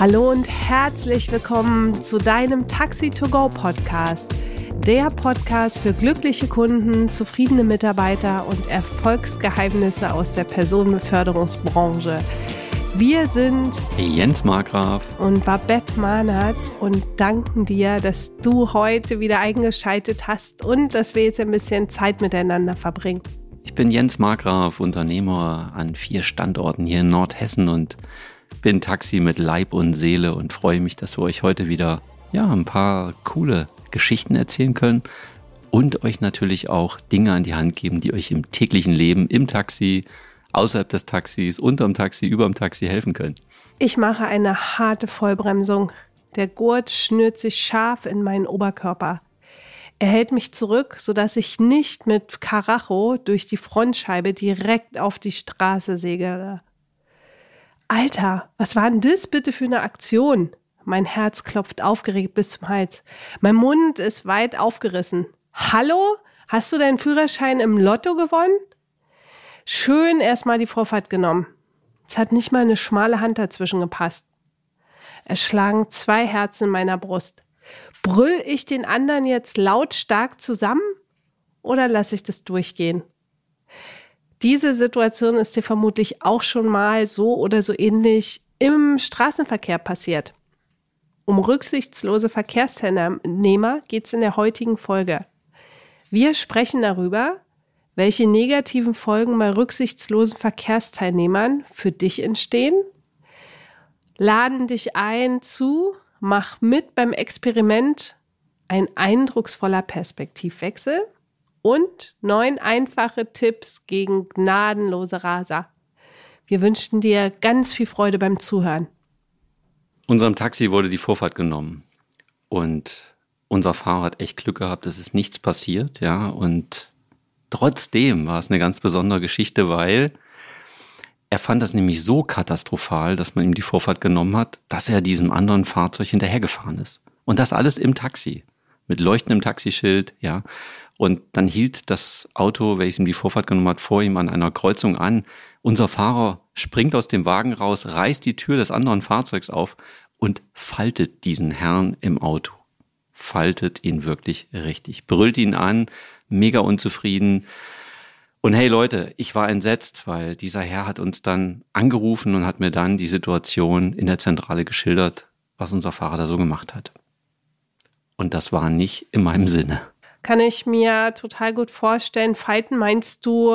Hallo und herzlich willkommen zu deinem Taxi to Go Podcast. Der Podcast für glückliche Kunden, zufriedene Mitarbeiter und Erfolgsgeheimnisse aus der Personenbeförderungsbranche. Wir sind Jens Markgraf und Babette Mahnert und danken dir, dass du heute wieder eingeschaltet hast und dass wir jetzt ein bisschen Zeit miteinander verbringen. Ich bin Jens Markgraf, Unternehmer an vier Standorten hier in Nordhessen und bin Taxi mit Leib und Seele und freue mich, dass wir euch heute wieder ja, ein paar coole Geschichten erzählen können und euch natürlich auch Dinge an die Hand geben, die euch im täglichen Leben, im Taxi, außerhalb des Taxis, unterm Taxi, überm Taxi helfen können. Ich mache eine harte Vollbremsung. Der Gurt schnürt sich scharf in meinen Oberkörper. Er hält mich zurück, sodass ich nicht mit Karacho durch die Frontscheibe direkt auf die Straße segere. Alter, was war denn das bitte für eine Aktion? Mein Herz klopft aufgeregt bis zum Hals. Mein Mund ist weit aufgerissen. Hallo? Hast du deinen Führerschein im Lotto gewonnen? Schön erstmal die Vorfahrt genommen. Es hat nicht mal eine schmale Hand dazwischen gepasst. Es schlagen zwei Herzen in meiner Brust. Brüll ich den anderen jetzt lautstark zusammen oder lasse ich das durchgehen? Diese Situation ist dir vermutlich auch schon mal so oder so ähnlich im Straßenverkehr passiert. Um rücksichtslose Verkehrsteilnehmer geht es in der heutigen Folge. Wir sprechen darüber, welche negativen Folgen bei rücksichtslosen Verkehrsteilnehmern für dich entstehen, laden dich ein zu, mach mit beim Experiment ein eindrucksvoller Perspektivwechsel und neun einfache Tipps gegen gnadenlose Raser. Wir wünschen dir ganz viel Freude beim Zuhören. Unserem Taxi wurde die Vorfahrt genommen und unser Fahrer hat echt Glück gehabt, es ist nichts passiert, ja, und trotzdem war es eine ganz besondere Geschichte, weil er fand das nämlich so katastrophal, dass man ihm die Vorfahrt genommen hat, dass er diesem anderen Fahrzeug hinterhergefahren ist. Und das alles im Taxi. Mit leuchtendem Taxischild, ja. Und dann hielt das Auto, welches ihm die Vorfahrt genommen hat, vor ihm an einer Kreuzung an. Unser Fahrer springt aus dem Wagen raus, reißt die Tür des anderen Fahrzeugs auf und faltet diesen Herrn im Auto. Faltet ihn wirklich richtig. Brüllt ihn an, mega unzufrieden. Und hey Leute, ich war entsetzt, weil dieser Herr hat uns dann angerufen und hat mir dann die Situation in der Zentrale geschildert, was unser Fahrer da so gemacht hat. Und das war nicht in meinem Sinne kann ich mir total gut vorstellen. Fighten meinst du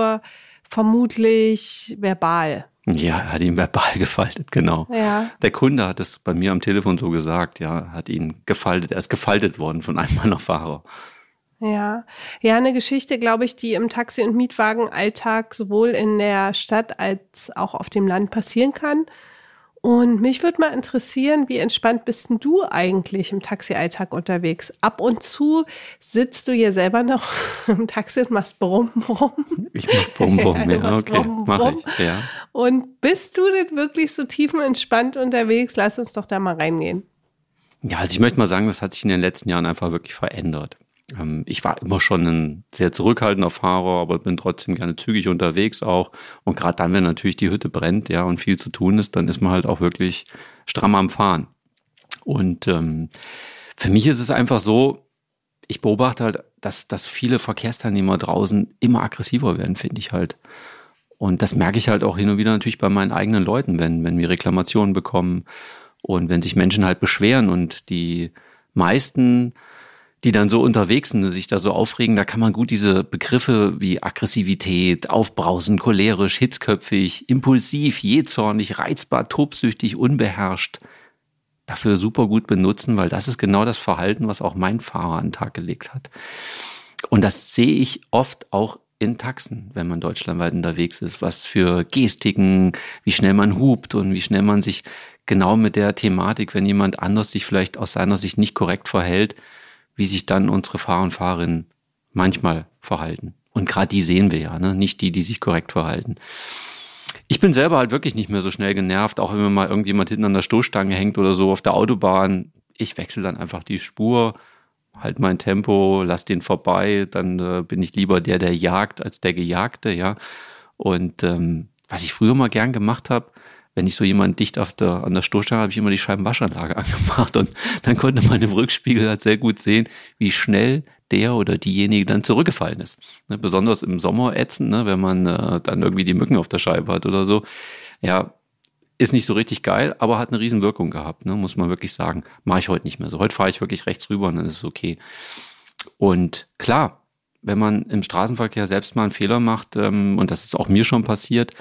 vermutlich verbal? Ja, er hat ihn verbal gefaltet, genau. Ja. Der Kunde hat es bei mir am Telefon so gesagt, ja, hat ihn gefaltet. Er ist gefaltet worden von einem meiner Fahrer. Ja, ja, eine Geschichte, glaube ich, die im Taxi- und Mietwagenalltag sowohl in der Stadt als auch auf dem Land passieren kann. Und mich würde mal interessieren, wie entspannt bist denn du eigentlich im Taxialltag unterwegs? Ab und zu sitzt du hier selber noch im Taxi und machst Brumm, Brumm. Ich mach Brumm, Brumm, ja, ja okay, brumm, mach ich, ja. Und bist du denn wirklich so tiefenentspannt unterwegs? Lass uns doch da mal reingehen. Ja, also ich möchte mal sagen, das hat sich in den letzten Jahren einfach wirklich verändert. Ähm, ich war immer schon ein sehr zurückhaltender Fahrer, aber bin trotzdem gerne zügig unterwegs auch. Und gerade dann, wenn natürlich die Hütte brennt, ja, und viel zu tun ist, dann ist man halt auch wirklich stramm am Fahren. Und ähm, für mich ist es einfach so, ich beobachte halt, dass, dass viele Verkehrsteilnehmer draußen immer aggressiver werden, finde ich halt. Und das merke ich halt auch hin und wieder natürlich bei meinen eigenen Leuten, wenn, wenn wir Reklamationen bekommen und wenn sich Menschen halt beschweren und die meisten die dann so unterwegs sind sich da so aufregen, da kann man gut diese Begriffe wie Aggressivität, aufbrausend, cholerisch, hitzköpfig, impulsiv, jähzornig, reizbar, tobsüchtig, unbeherrscht, dafür super gut benutzen, weil das ist genau das Verhalten, was auch mein Fahrer an den Tag gelegt hat. Und das sehe ich oft auch in Taxen, wenn man deutschlandweit unterwegs ist, was für Gestiken, wie schnell man hupt und wie schnell man sich genau mit der Thematik, wenn jemand anders sich vielleicht aus seiner Sicht nicht korrekt verhält, wie sich dann unsere Fahrer und Fahrerinnen manchmal verhalten. Und gerade die sehen wir ja, ne? nicht die, die sich korrekt verhalten. Ich bin selber halt wirklich nicht mehr so schnell genervt, auch wenn mir mal irgendjemand hinten an der Stoßstange hängt oder so auf der Autobahn. Ich wechsle dann einfach die Spur, halt mein Tempo, lass den vorbei, dann äh, bin ich lieber der, der jagt, als der Gejagte, ja. Und ähm, was ich früher mal gern gemacht habe, wenn ich so jemanden dicht auf der, an der Stoßstange habe ich immer die Scheibenwaschanlage angemacht und dann konnte man im Rückspiegel halt sehr gut sehen, wie schnell der oder diejenige dann zurückgefallen ist. Ne, besonders im Sommer ätzend, ne, wenn man äh, dann irgendwie die Mücken auf der Scheibe hat oder so. Ja, ist nicht so richtig geil, aber hat eine Riesenwirkung gehabt, ne, muss man wirklich sagen. Mache ich heute nicht mehr so. Heute fahre ich wirklich rechts rüber und dann ist es okay. Und klar, wenn man im Straßenverkehr selbst mal einen Fehler macht, ähm, und das ist auch mir schon passiert,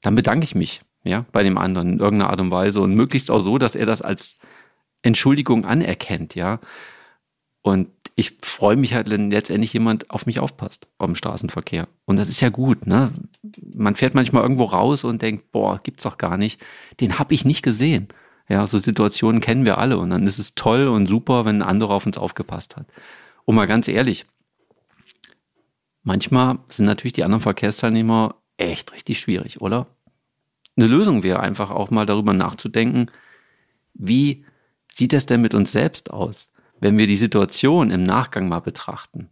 dann bedanke ich mich ja, bei dem anderen in irgendeiner Art und Weise und möglichst auch so, dass er das als Entschuldigung anerkennt, ja. Und ich freue mich halt, wenn letztendlich jemand auf mich aufpasst am Straßenverkehr. Und das ist ja gut, ne? Man fährt manchmal irgendwo raus und denkt, boah, gibt's doch gar nicht. Den habe ich nicht gesehen. Ja, so Situationen kennen wir alle und dann ist es toll und super, wenn ein anderer auf uns aufgepasst hat. Und mal ganz ehrlich, manchmal sind natürlich die anderen Verkehrsteilnehmer echt richtig schwierig, oder? Eine Lösung wäre einfach auch mal darüber nachzudenken, wie sieht das denn mit uns selbst aus, wenn wir die Situation im Nachgang mal betrachten?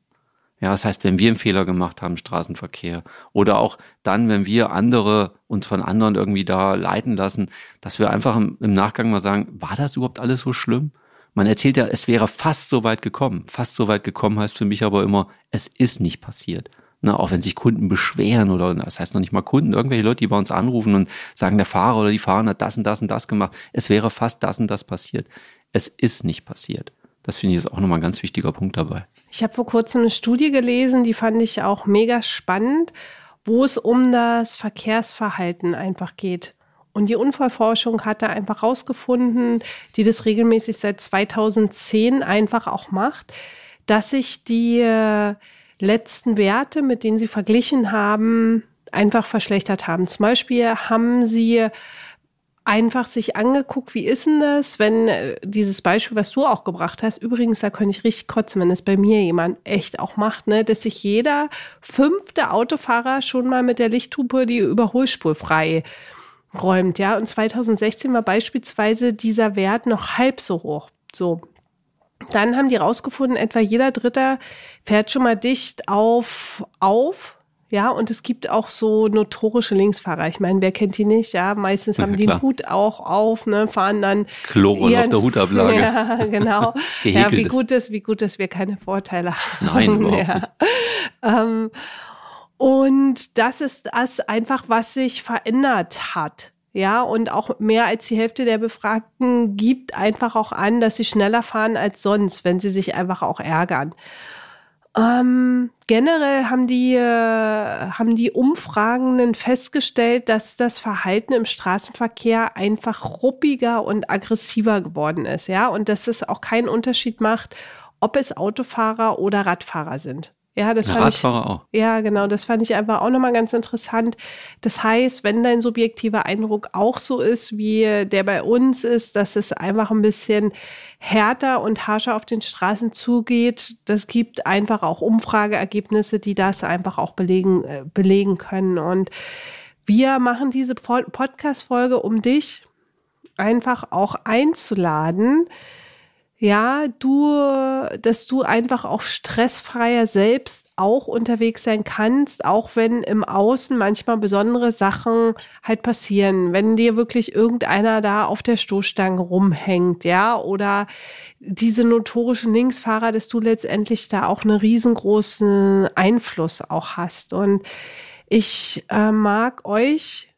Ja, das heißt, wenn wir einen Fehler gemacht haben im Straßenverkehr oder auch dann, wenn wir andere uns von anderen irgendwie da leiten lassen, dass wir einfach im, im Nachgang mal sagen, war das überhaupt alles so schlimm? Man erzählt ja, es wäre fast so weit gekommen. Fast so weit gekommen heißt für mich aber immer, es ist nicht passiert. Na, auch wenn sich Kunden beschweren oder das heißt noch nicht mal Kunden, irgendwelche Leute, die bei uns anrufen und sagen, der Fahrer oder die Fahrerin hat das und das und das gemacht. Es wäre fast das und das passiert. Es ist nicht passiert. Das finde ich ist auch nochmal ein ganz wichtiger Punkt dabei. Ich habe vor kurzem eine Studie gelesen, die fand ich auch mega spannend, wo es um das Verkehrsverhalten einfach geht. Und die Unfallforschung hat da einfach rausgefunden, die das regelmäßig seit 2010 einfach auch macht, dass sich die äh, letzten Werte, mit denen sie verglichen haben, einfach verschlechtert haben. Zum Beispiel haben sie einfach sich angeguckt, wie ist denn das, wenn äh, dieses Beispiel, was du auch gebracht hast, übrigens, da könnte ich richtig kotzen, wenn es bei mir jemand echt auch macht, ne, dass sich jeder fünfte Autofahrer schon mal mit der Lichthupe die Überholspur frei räumt, ja. Und 2016 war beispielsweise dieser Wert noch halb so hoch. So. Dann haben die rausgefunden, etwa jeder Dritter fährt schon mal dicht auf, auf. Ja, und es gibt auch so notorische Linksfahrer. Ich meine, wer kennt die nicht? Ja, meistens haben die den Hut auch auf, ne, fahren dann. Chloren auf der Hutablage. Ja, genau. ja, wie gut ist, wie gut, dass wir keine Vorteile haben. Nein, überhaupt ja. Ähm, und das ist das einfach, was sich verändert hat. Ja, und auch mehr als die Hälfte der Befragten gibt einfach auch an, dass sie schneller fahren als sonst, wenn sie sich einfach auch ärgern. Ähm, generell haben die, äh, haben die Umfragenden festgestellt, dass das Verhalten im Straßenverkehr einfach ruppiger und aggressiver geworden ist, ja, und dass es auch keinen Unterschied macht, ob es Autofahrer oder Radfahrer sind. Ja, das fand Radfahrer ich, auch. Ja, genau, das fand ich einfach auch nochmal ganz interessant. Das heißt, wenn dein subjektiver Eindruck auch so ist, wie der bei uns ist, dass es einfach ein bisschen härter und harscher auf den Straßen zugeht, das gibt einfach auch Umfrageergebnisse, die das einfach auch belegen, äh, belegen können. Und wir machen diese Podcast-Folge, um dich einfach auch einzuladen, ja, du, dass du einfach auch stressfreier selbst auch unterwegs sein kannst, auch wenn im Außen manchmal besondere Sachen halt passieren. Wenn dir wirklich irgendeiner da auf der Stoßstange rumhängt, ja, oder diese notorischen Linksfahrer, dass du letztendlich da auch einen riesengroßen Einfluss auch hast. Und ich äh, mag euch,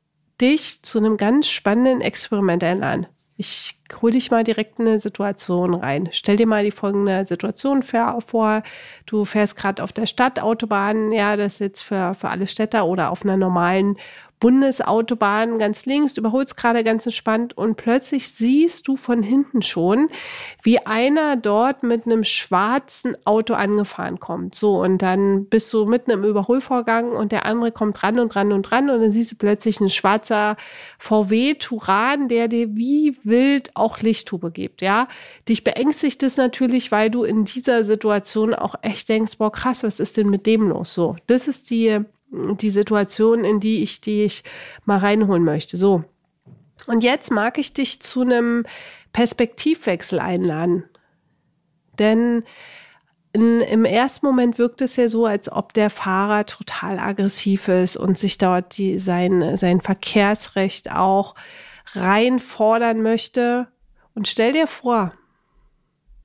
dich zu einem ganz spannenden Experiment einladen. Ich hol dich mal direkt in eine Situation rein. Stell dir mal die folgende Situation vor. Du fährst gerade auf der Stadtautobahn, ja, das ist jetzt für, für alle Städter oder auf einer normalen Bundesautobahn ganz links, überholst gerade ganz entspannt und plötzlich siehst du von hinten schon, wie einer dort mit einem schwarzen Auto angefahren kommt. So, und dann bist du mitten im Überholvorgang und der andere kommt ran und ran und ran und dann siehst du plötzlich ein schwarzer VW Turan, der dir wie wild auch Lichttube gibt, ja. Dich beängstigt es natürlich, weil du in dieser Situation auch echt denkst, boah, krass, was ist denn mit dem los? So, das ist die die Situation, in die ich dich mal reinholen möchte. So. Und jetzt mag ich dich zu einem Perspektivwechsel einladen. Denn in, im ersten Moment wirkt es ja so, als ob der Fahrer total aggressiv ist und sich dort die, sein, sein Verkehrsrecht auch reinfordern möchte. Und stell dir vor,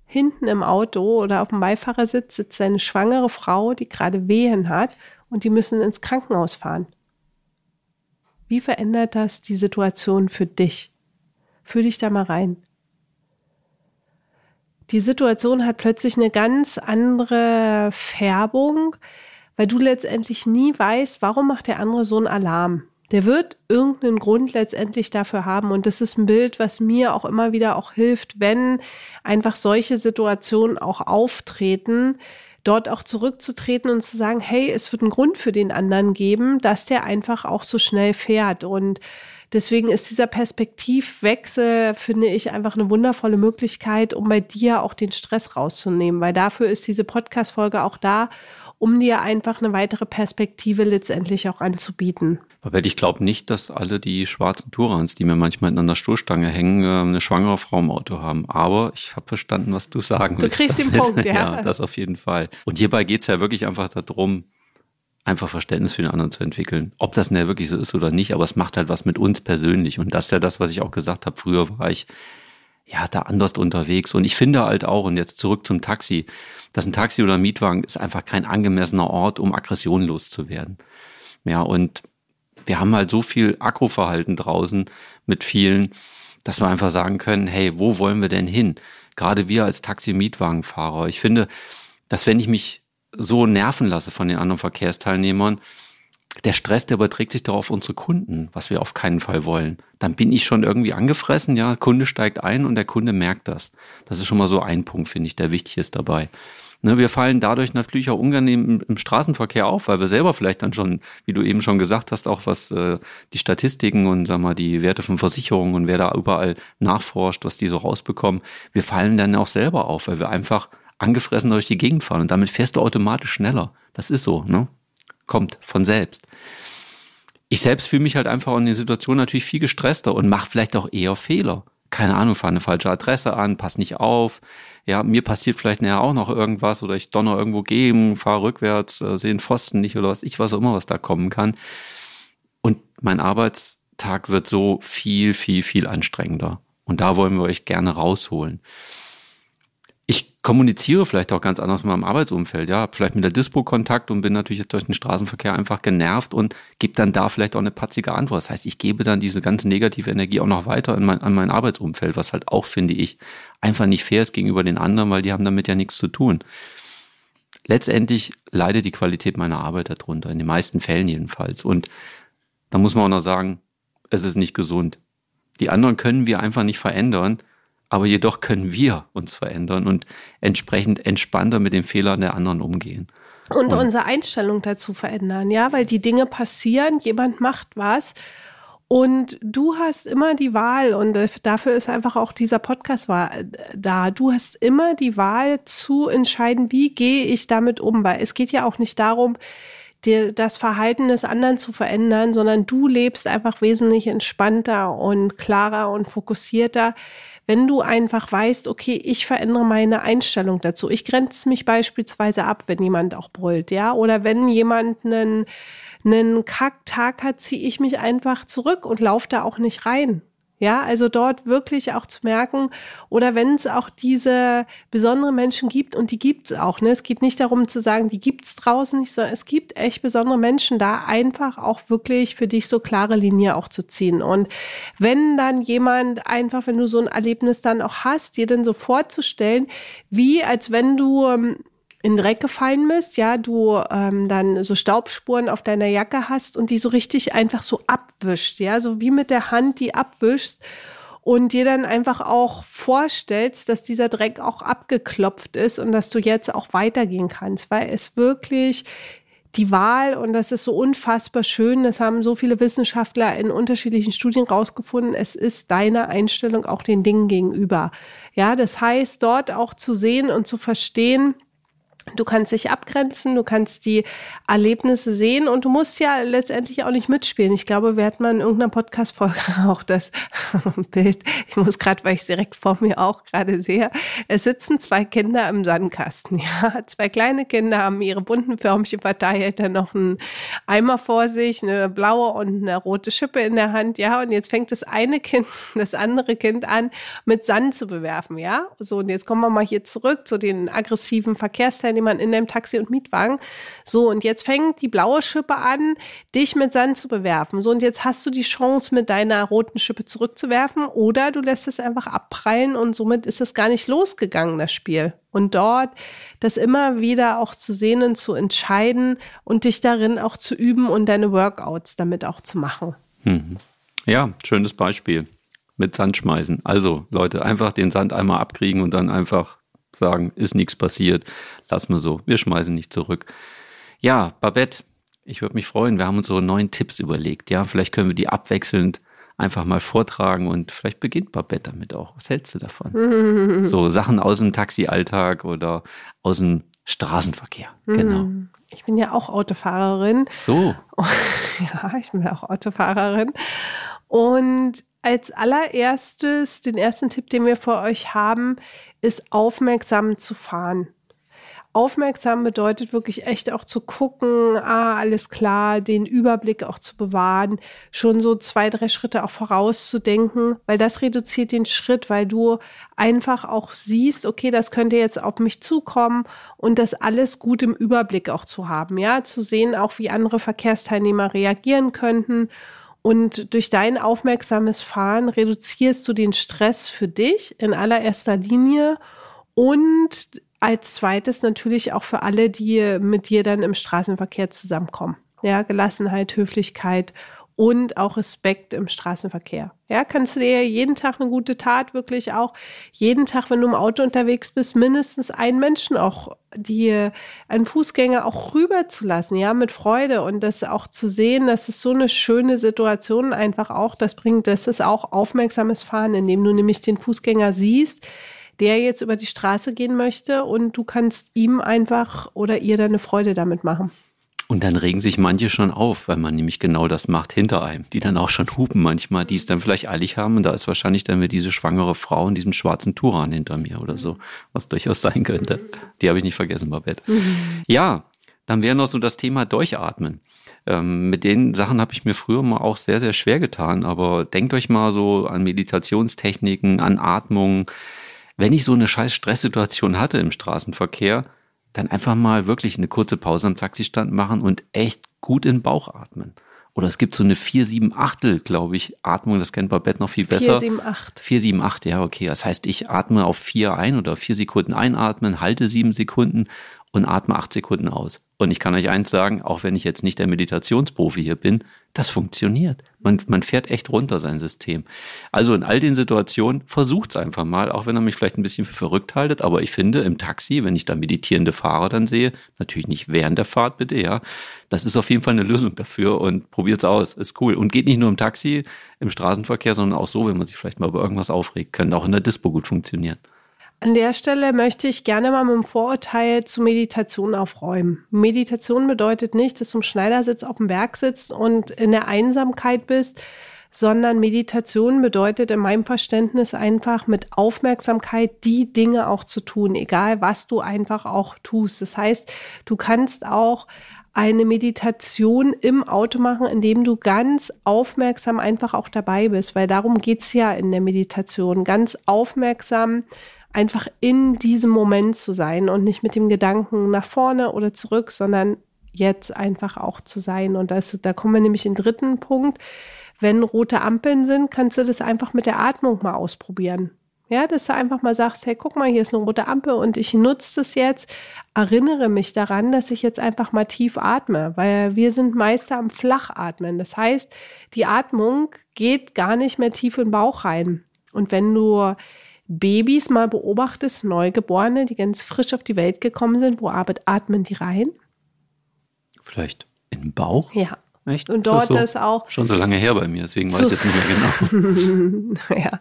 hinten im Auto oder auf dem Beifahrersitz sitzt eine schwangere Frau, die gerade Wehen hat und die müssen ins Krankenhaus fahren. Wie verändert das die Situation für dich? Fühl dich da mal rein. Die Situation hat plötzlich eine ganz andere Färbung, weil du letztendlich nie weißt, warum macht der andere so einen Alarm. Der wird irgendeinen Grund letztendlich dafür haben. Und das ist ein Bild, was mir auch immer wieder auch hilft, wenn einfach solche Situationen auch auftreten, dort auch zurückzutreten und zu sagen, hey, es wird einen Grund für den anderen geben, dass der einfach auch so schnell fährt. Und deswegen ist dieser Perspektivwechsel, finde ich, einfach eine wundervolle Möglichkeit, um bei dir auch den Stress rauszunehmen, weil dafür ist diese Podcast-Folge auch da, um dir einfach eine weitere Perspektive letztendlich auch anzubieten. Aber ich glaube nicht, dass alle die schwarzen Tourans, die mir manchmal an der Stoßstange hängen, äh, eine schwangere Frau im Auto haben. Aber ich habe verstanden, was du sagen du willst. Du kriegst damit. den Punkt, ja. ja. das auf jeden Fall. Und hierbei geht es ja wirklich einfach darum, einfach Verständnis für den anderen zu entwickeln. Ob das denn wirklich so ist oder nicht, aber es macht halt was mit uns persönlich. Und das ist ja das, was ich auch gesagt habe. Früher war ich ja da anders unterwegs. Und ich finde halt auch, und jetzt zurück zum Taxi, dass ein Taxi oder ein Mietwagen ist einfach kein angemessener Ort, um Aggression loszuwerden. Ja, und wir haben halt so viel Akkuverhalten draußen mit vielen, dass wir einfach sagen können, hey, wo wollen wir denn hin? Gerade wir als Taxi-Mietwagenfahrer. Ich finde, dass wenn ich mich so nerven lasse von den anderen Verkehrsteilnehmern, der Stress, der überträgt sich doch auf unsere Kunden, was wir auf keinen Fall wollen. Dann bin ich schon irgendwie angefressen, ja, Kunde steigt ein und der Kunde merkt das. Das ist schon mal so ein Punkt, finde ich, der wichtig ist dabei. Ne, wir fallen dadurch natürlich auch unangenehm im, im, Straßenverkehr auf, weil wir selber vielleicht dann schon, wie du eben schon gesagt hast, auch was äh, die Statistiken und sag mal die Werte von Versicherungen und wer da überall nachforscht, was die so rausbekommen, wir fallen dann auch selber auf, weil wir einfach angefressen durch die Gegend fahren und damit fährst du automatisch schneller. Das ist so, ne? Kommt von selbst. Ich selbst fühle mich halt einfach in den Situationen natürlich viel gestresster und mache vielleicht auch eher Fehler. Keine Ahnung, fahre eine falsche Adresse an, pass nicht auf, ja, mir passiert vielleicht näher auch noch irgendwas oder ich donner irgendwo gegen, fahre rückwärts, äh, sehe einen Pfosten nicht oder was ich was auch immer, was da kommen kann. Und mein Arbeitstag wird so viel, viel, viel anstrengender. Und da wollen wir euch gerne rausholen ich kommuniziere vielleicht auch ganz anders mit meinem Arbeitsumfeld, ja, vielleicht mit der Dispo Kontakt und bin natürlich jetzt durch den Straßenverkehr einfach genervt und gebe dann da vielleicht auch eine patzige Antwort. Das heißt, ich gebe dann diese ganze negative Energie auch noch weiter mein, an mein Arbeitsumfeld, was halt auch, finde ich, einfach nicht fair ist gegenüber den anderen, weil die haben damit ja nichts zu tun. Letztendlich leidet die Qualität meiner Arbeit darunter, in den meisten Fällen jedenfalls. Und da muss man auch noch sagen, es ist nicht gesund. Die anderen können wir einfach nicht verändern aber jedoch können wir uns verändern und entsprechend entspannter mit den Fehlern der anderen umgehen. Und, und unsere Einstellung dazu verändern, ja, weil die Dinge passieren, jemand macht was und du hast immer die Wahl, und dafür ist einfach auch dieser Podcast da. Du hast immer die Wahl zu entscheiden, wie gehe ich damit um. Weil es geht ja auch nicht darum, dir das Verhalten des anderen zu verändern, sondern du lebst einfach wesentlich entspannter und klarer und fokussierter, wenn du einfach weißt, okay, ich verändere meine Einstellung dazu. Ich grenze mich beispielsweise ab, wenn jemand auch brüllt, ja, oder wenn jemand einen, einen Kacktag hat, ziehe ich mich einfach zurück und laufe da auch nicht rein. Ja, also dort wirklich auch zu merken, oder wenn es auch diese besonderen Menschen gibt, und die gibt es auch, ne? Es geht nicht darum zu sagen, die gibt es draußen nicht, sondern es gibt echt besondere Menschen da, einfach auch wirklich für dich so klare Linie auch zu ziehen. Und wenn dann jemand einfach, wenn du so ein Erlebnis dann auch hast, dir dann so vorzustellen, wie als wenn du ähm, in Dreck gefallen bist, ja, du ähm, dann so Staubspuren auf deiner Jacke hast und die so richtig einfach so abwischt, ja, so wie mit der Hand die abwischst und dir dann einfach auch vorstellst, dass dieser Dreck auch abgeklopft ist und dass du jetzt auch weitergehen kannst, weil es wirklich die Wahl, und das ist so unfassbar schön, das haben so viele Wissenschaftler in unterschiedlichen Studien rausgefunden, es ist deine Einstellung auch den Dingen gegenüber. Ja, das heißt, dort auch zu sehen und zu verstehen, Du kannst dich abgrenzen, du kannst die Erlebnisse sehen und du musst ja letztendlich auch nicht mitspielen. Ich glaube, wir hatten mal in irgendeiner Podcast-Folge auch das Bild. Ich muss gerade, weil ich es direkt vor mir auch gerade sehe. Es sitzen zwei Kinder im Sandkasten. Ja, zwei kleine Kinder haben ihre bunten Förmchen verteilt, dann noch einen Eimer vor sich, eine blaue und eine rote Schippe in der Hand. Ja, und jetzt fängt das eine Kind, das andere Kind an, mit Sand zu bewerfen. Ja, so und jetzt kommen wir mal hier zurück zu den aggressiven Verkehrsteilnehmern Teilnehmern in deinem Taxi und Mietwagen. So, und jetzt fängt die blaue Schippe an, dich mit Sand zu bewerfen. So, und jetzt hast du die Chance, mit deiner roten Schippe zurückzuwerfen oder du lässt es einfach abprallen und somit ist es gar nicht losgegangen, das Spiel. Und dort das immer wieder auch zu sehen und zu entscheiden und dich darin auch zu üben und deine Workouts damit auch zu machen. Mhm. Ja, schönes Beispiel mit Sand schmeißen. Also Leute, einfach den Sand einmal abkriegen und dann einfach sagen, ist nichts passiert, lass mal so, wir schmeißen nicht zurück. Ja, Babette, ich würde mich freuen, wir haben uns so neun Tipps überlegt, ja, vielleicht können wir die abwechselnd einfach mal vortragen und vielleicht beginnt Babette damit auch. Was hältst du davon? so Sachen aus dem Taxialltag oder aus dem Straßenverkehr, genau. Ich bin ja auch Autofahrerin. So. Ja, ich bin ja auch Autofahrerin. Und als allererstes, den ersten Tipp, den wir für euch haben, ist aufmerksam zu fahren. Aufmerksam bedeutet wirklich echt auch zu gucken, ah, alles klar, den Überblick auch zu bewahren, schon so zwei, drei Schritte auch vorauszudenken, weil das reduziert den Schritt, weil du einfach auch siehst, okay, das könnte jetzt auf mich zukommen und das alles gut im Überblick auch zu haben, ja, zu sehen auch, wie andere Verkehrsteilnehmer reagieren könnten und durch dein aufmerksames Fahren reduzierst du den Stress für dich in allererster Linie und als zweites natürlich auch für alle, die mit dir dann im Straßenverkehr zusammenkommen. Ja, Gelassenheit, Höflichkeit und auch Respekt im Straßenverkehr. Ja, kannst du dir jeden Tag eine gute Tat wirklich auch jeden Tag, wenn du im Auto unterwegs bist, mindestens einen Menschen auch, die einen Fußgänger auch rüberzulassen, ja, mit Freude und das auch zu sehen, das ist so eine schöne Situation einfach auch, das bringt, das ist auch aufmerksames Fahren, indem du nämlich den Fußgänger siehst, der jetzt über die Straße gehen möchte und du kannst ihm einfach oder ihr deine Freude damit machen. Und dann regen sich manche schon auf, weil man nämlich genau das macht hinter einem, die dann auch schon hupen manchmal, die es dann vielleicht eilig haben. Und da ist wahrscheinlich dann wieder diese schwangere Frau in diesem schwarzen Turan hinter mir oder so, was durchaus sein könnte. Die habe ich nicht vergessen, Babette. Mhm. Ja, dann wäre noch so das Thema Durchatmen. Ähm, mit den Sachen habe ich mir früher mal auch sehr, sehr schwer getan. Aber denkt euch mal so an Meditationstechniken, an Atmung. Wenn ich so eine scheiß Stresssituation hatte im Straßenverkehr, dann einfach mal wirklich eine kurze Pause am Taxistand machen und echt gut in den Bauch atmen. Oder es gibt so eine 4, 7, Achtel, glaube ich, Atmung, das kennt Babette noch viel besser. 4, 7, 8. 4, 7, 8, ja, okay. Das heißt, ich atme auf 4 ein oder 4 Sekunden einatmen, halte 7 Sekunden und atme 8 Sekunden aus. Und ich kann euch eins sagen, auch wenn ich jetzt nicht der Meditationsprofi hier bin, das funktioniert. Man, man fährt echt runter sein System. Also in all den Situationen versucht's einfach mal, auch wenn ihr mich vielleicht ein bisschen für verrückt haltet. Aber ich finde, im Taxi, wenn ich da meditierende Fahrer dann sehe, natürlich nicht während der Fahrt bitte, ja, das ist auf jeden Fall eine Lösung dafür und probiert's aus. Ist cool. Und geht nicht nur im Taxi, im Straßenverkehr, sondern auch so, wenn man sich vielleicht mal über irgendwas aufregt. Können auch in der Dispo gut funktionieren. An der Stelle möchte ich gerne mal mit dem Vorurteil zu Meditation aufräumen. Meditation bedeutet nicht, dass du im Schneidersitz auf dem Berg sitzt und in der Einsamkeit bist, sondern Meditation bedeutet in meinem Verständnis einfach mit Aufmerksamkeit die Dinge auch zu tun, egal was du einfach auch tust. Das heißt, du kannst auch eine Meditation im Auto machen, indem du ganz aufmerksam einfach auch dabei bist, weil darum geht's ja in der Meditation. Ganz aufmerksam einfach in diesem Moment zu sein und nicht mit dem Gedanken nach vorne oder zurück, sondern jetzt einfach auch zu sein. Und das, da kommen wir nämlich in den dritten Punkt. Wenn rote Ampeln sind, kannst du das einfach mit der Atmung mal ausprobieren. Ja, dass du einfach mal sagst, hey, guck mal, hier ist eine rote Ampel und ich nutze das jetzt, erinnere mich daran, dass ich jetzt einfach mal tief atme, weil wir sind Meister am Flachatmen. Das heißt, die Atmung geht gar nicht mehr tief in den Bauch rein. Und wenn du Babys mal beobachtest, Neugeborene, die ganz frisch auf die Welt gekommen sind, wo atmen die rein? Vielleicht in den Bauch? Ja. Echt? Und dort ist, so? ist, auch. Schon so lange her bei mir, deswegen weiß ich jetzt nicht mehr genau. ja,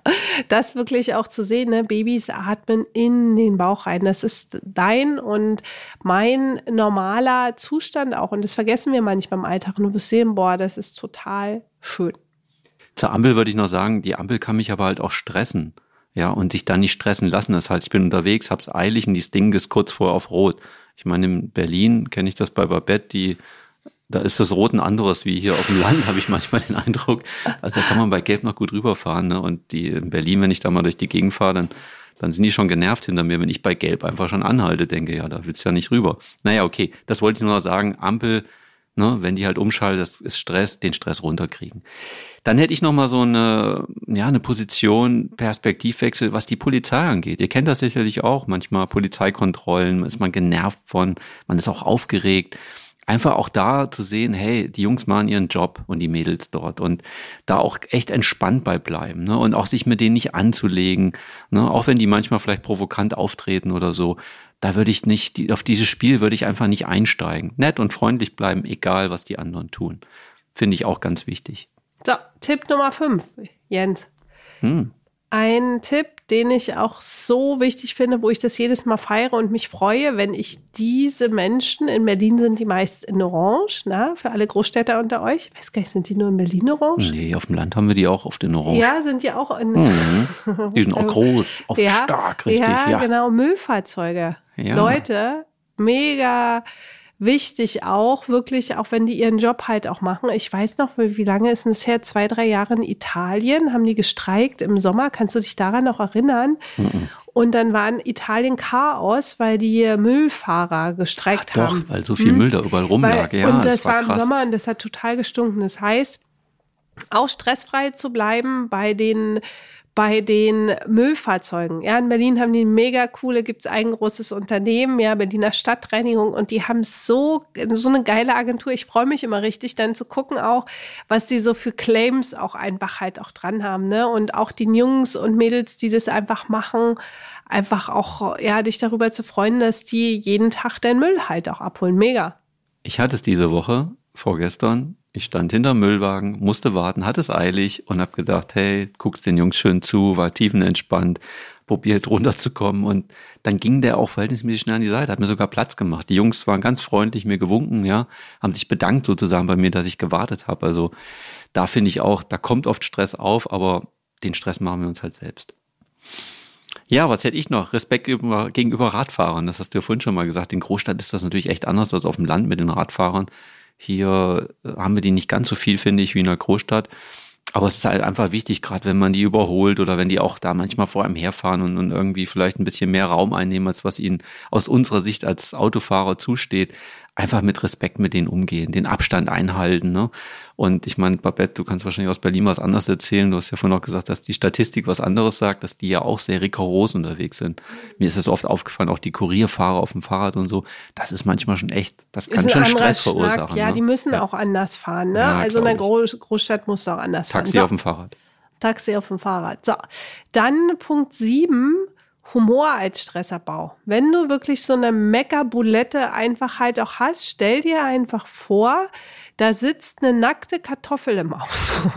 das wirklich auch zu sehen, ne? Babys atmen in den Bauch rein. Das ist dein und mein normaler Zustand auch. Und das vergessen wir manchmal im Alltag. Und du wirst sehen, boah, das ist total schön. Zur Ampel würde ich noch sagen, die Ampel kann mich aber halt auch stressen. Ja, und sich dann nicht stressen lassen. Das heißt, ich bin unterwegs, hab's eilig und die Ding ist kurz vorher auf Rot. Ich meine, in Berlin kenne ich das bei Babette, die da ist das Rot ein anderes wie hier auf dem Land, habe ich manchmal den Eindruck. Also da kann man bei Gelb noch gut rüberfahren. Ne? Und die in Berlin, wenn ich da mal durch die Gegend fahre, dann, dann sind die schon genervt hinter mir, wenn ich bei Gelb einfach schon anhalte, denke, ja, da willst du ja nicht rüber. Naja, okay, das wollte ich nur noch sagen. Ampel, ne, wenn die halt umschaltet, das ist Stress, den Stress runterkriegen. Dann hätte ich noch mal so eine, ja, eine Position, Perspektivwechsel, was die Polizei angeht. Ihr kennt das sicherlich auch. Manchmal Polizeikontrollen, ist man genervt von, man ist auch aufgeregt einfach auch da zu sehen, hey, die Jungs machen ihren Job und die Mädels dort und da auch echt entspannt bei bleiben ne? und auch sich mit denen nicht anzulegen, ne? auch wenn die manchmal vielleicht provokant auftreten oder so. Da würde ich nicht, auf dieses Spiel würde ich einfach nicht einsteigen. Nett und freundlich bleiben, egal was die anderen tun. Finde ich auch ganz wichtig. So, Tipp Nummer 5, Jens. Hm. Ein Tipp, den ich auch so wichtig finde, wo ich das jedes Mal feiere und mich freue, wenn ich diese Menschen, in Berlin sind die meist in Orange, na, für alle Großstädter unter euch. Ich weiß gar nicht, sind die nur in Berlin Orange? Nee, auf dem Land haben wir die auch oft in Orange. Ja, sind die auch in. Mhm. Die sind auch groß, oft ja, stark, richtig. Ja, ja, genau, Müllfahrzeuge. Ja. Leute, mega wichtig auch, wirklich, auch wenn die ihren Job halt auch machen. Ich weiß noch, wie, wie lange ist es her? Zwei, drei Jahre in Italien haben die gestreikt im Sommer. Kannst du dich daran noch erinnern? Mhm. Und dann war in Italien Chaos, weil die Müllfahrer gestreikt Ach, haben. Doch, weil so viel hm? Müll da überall rumlag. Weil, ja, und das, das war, war im Sommer und das hat total gestunken. Das heißt, auch stressfrei zu bleiben bei den bei den Müllfahrzeugen. Ja, in Berlin haben die mega coole, gibt es ein großes Unternehmen, ja, Berliner Stadtreinigung und die haben so, so eine geile Agentur. Ich freue mich immer richtig, dann zu gucken auch, was die so für Claims auch einfach halt auch dran haben, ne? Und auch die Jungs und Mädels, die das einfach machen, einfach auch, ja, dich darüber zu freuen, dass die jeden Tag deinen Müll halt auch abholen. Mega. Ich hatte es diese Woche, vorgestern, ich stand hinter dem Müllwagen, musste warten, hatte es eilig und habe gedacht, hey, guckst den Jungs schön zu, war tiefenentspannt, probiert runterzukommen und dann ging der auch verhältnismäßig schnell an die Seite, hat mir sogar Platz gemacht. Die Jungs waren ganz freundlich, mir gewunken, ja, haben sich bedankt sozusagen bei mir, dass ich gewartet habe. Also da finde ich auch, da kommt oft Stress auf, aber den Stress machen wir uns halt selbst. Ja, was hätte ich noch? Respekt gegenüber Radfahrern. Das hast du ja vorhin schon mal gesagt. In Großstadt ist das natürlich echt anders als auf dem Land mit den Radfahrern. Hier äh, haben wir die nicht ganz so viel, finde ich, wie in der Großstadt. Aber es ist halt einfach wichtig, gerade wenn man die überholt oder wenn die auch da manchmal vor einem herfahren und, und irgendwie vielleicht ein bisschen mehr Raum einnehmen, als was ihnen aus unserer Sicht als Autofahrer zusteht, einfach mit Respekt mit denen umgehen, den Abstand einhalten. Ne? Und ich meine, Babette, du kannst wahrscheinlich aus Berlin was anderes erzählen. Du hast ja vorhin auch gesagt, dass die Statistik was anderes sagt, dass die ja auch sehr rigoros unterwegs sind. Mir ist es oft aufgefallen, auch die Kurierfahrer auf dem Fahrrad und so, das ist manchmal schon echt, das kann schon Stress Schnack. verursachen. Ja, ne? die müssen ja. auch anders fahren. Ne? Ja, also in der Groß Großstadt muss auch anders Taxi fahren. Taxi so. auf dem Fahrrad. Taxi auf dem Fahrrad. So, dann Punkt sieben Humor als Stressabbau. Wenn du wirklich so eine Meckerbulette einfach halt auch hast, stell dir einfach vor, da sitzt eine nackte Kartoffel im Auto.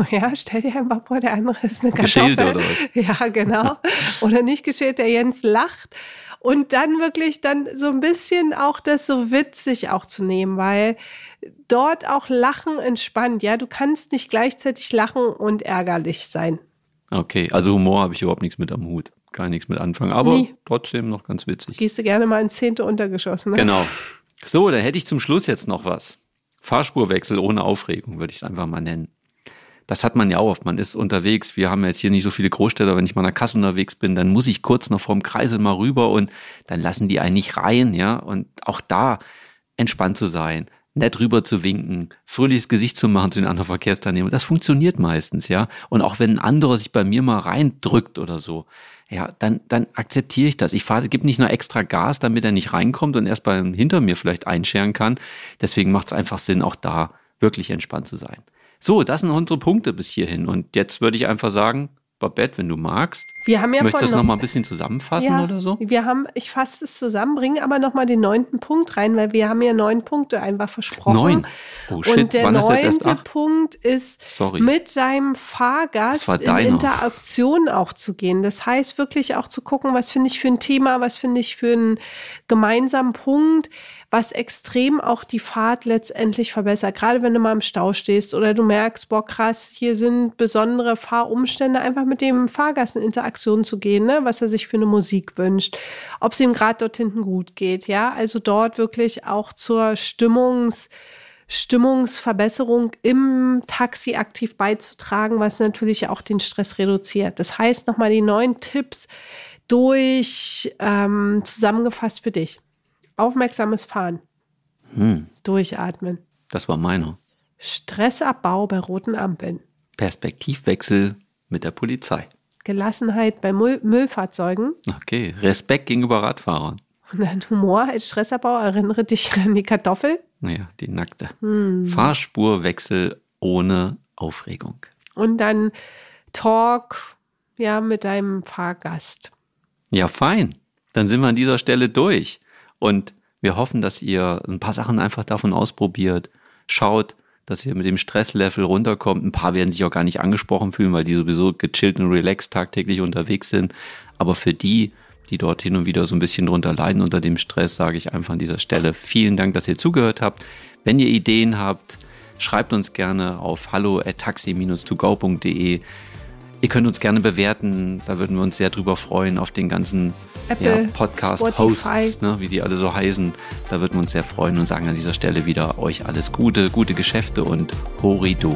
Ja, stell dir einfach vor, der andere ist eine Kartoffel. Geschälte oder was? Ja, genau. Oder nicht geschält, der Jens lacht. Und dann wirklich dann so ein bisschen auch das so witzig auch zu nehmen, weil dort auch Lachen entspannt. Ja, du kannst nicht gleichzeitig lachen und ärgerlich sein. Okay, also Humor habe ich überhaupt nichts mit am Hut gar nichts mit anfangen. Aber Nie. trotzdem noch ganz witzig. Gehst du gerne mal ins zehnte Untergeschoss, ne? Genau. So, dann hätte ich zum Schluss jetzt noch was. Fahrspurwechsel ohne Aufregung, würde ich es einfach mal nennen. Das hat man ja auch oft. Man ist unterwegs. Wir haben jetzt hier nicht so viele Großstädter. Wenn ich mal an der Kasse unterwegs bin, dann muss ich kurz noch vorm Kreisel mal rüber und dann lassen die einen nicht rein, ja. Und auch da entspannt zu sein, nett rüber zu winken, fröhliches Gesicht zu machen zu den anderen Verkehrsteilnehmern. Das funktioniert meistens, ja. Und auch wenn ein anderer sich bei mir mal reindrückt oder so, ja, dann, dann akzeptiere ich das. Ich gebe nicht nur extra Gas, damit er nicht reinkommt und erst beim hinter mir vielleicht einscheren kann. Deswegen macht es einfach Sinn, auch da wirklich entspannt zu sein. So, das sind unsere Punkte bis hierhin. Und jetzt würde ich einfach sagen, Babette, wenn du magst. Wir haben ja Möchtest du das noch- nochmal ein bisschen zusammenfassen Ja, oder so? Wir haben, ich fasse es zusammen, bringe aber nochmal den neunten Punkt rein, weil wir haben ja neun Punkte einfach versprochen. Neun. Oh shit, Und der erst neunte? Punkt ist, Sorry. mit seinem Das Fahrgast in. Interaktion auch zu gehen. Das heißt wirklich auch zu gucken, was finde ich für ein Thema, was finde ich für einen gemeinsamen Punkt, was extrem auch die Fahrt letztendlich verbessert. Gerade wenn du mal im Stau stehst oder du merkst, boah krass, hier sind besondere Fahrumstände, einfach mit dem Fahrgast in Interaktion zu gehen, ne? was er sich für eine Musik wünscht, ob es ihm gerade dort hinten gut geht. Ja, also dort wirklich auch zur Stimmungs- Stimmungsverbesserung im Taxi aktiv beizutragen, was natürlich auch den Stress reduziert. Das heißt, nochmal die neuen Tipps durch ähm, zusammengefasst für dich. Aufmerksames Fahren, Hm, durchatmen, das war meiner. Stressabbau bei roten Ampeln, Perspektivwechsel mit der Polizei. Gelassenheit bei Müll Müllfahrzeugen Okay. Respekt gegenüber Radfahrern. und dann Humor als Stressabbau. Erinnere dich an die Kartoffel. Naja, die nackte. Hm. Fahrspurwechsel ohne Aufregung. Und dann Talk ja, mit deinem Fahrgast. Ja, fein. Dann sind wir an dieser Stelle durch. Und wir hoffen, dass ihr ein paar Sachen einfach davon ausprobiert. Schaut, dass ihr mit dem Stresslevel runterkommt. Ein paar werden sich auch gar nicht angesprochen fühlen, weil die sowieso gechillt und relaxed tagtäglich unterwegs sind. Aber für die, die dort hin und wieder so ein bisschen drunter leiden unter dem Stress, sage ich einfach an dieser Stelle vielen Dank, dass ihr zugehört habt. Wenn ihr Ideen habt, schreibt uns gerne auf hallo@taxi-togo.de. Ihr könnt uns gerne bewerten, da würden wir uns sehr drüber freuen auf den ganzen Apple, ja, Podcast-Hosts, ne, wie die alle so heißen. Da würden wir uns sehr freuen und sagen an dieser Stelle wieder euch alles Gute, gute Geschäfte und Horido.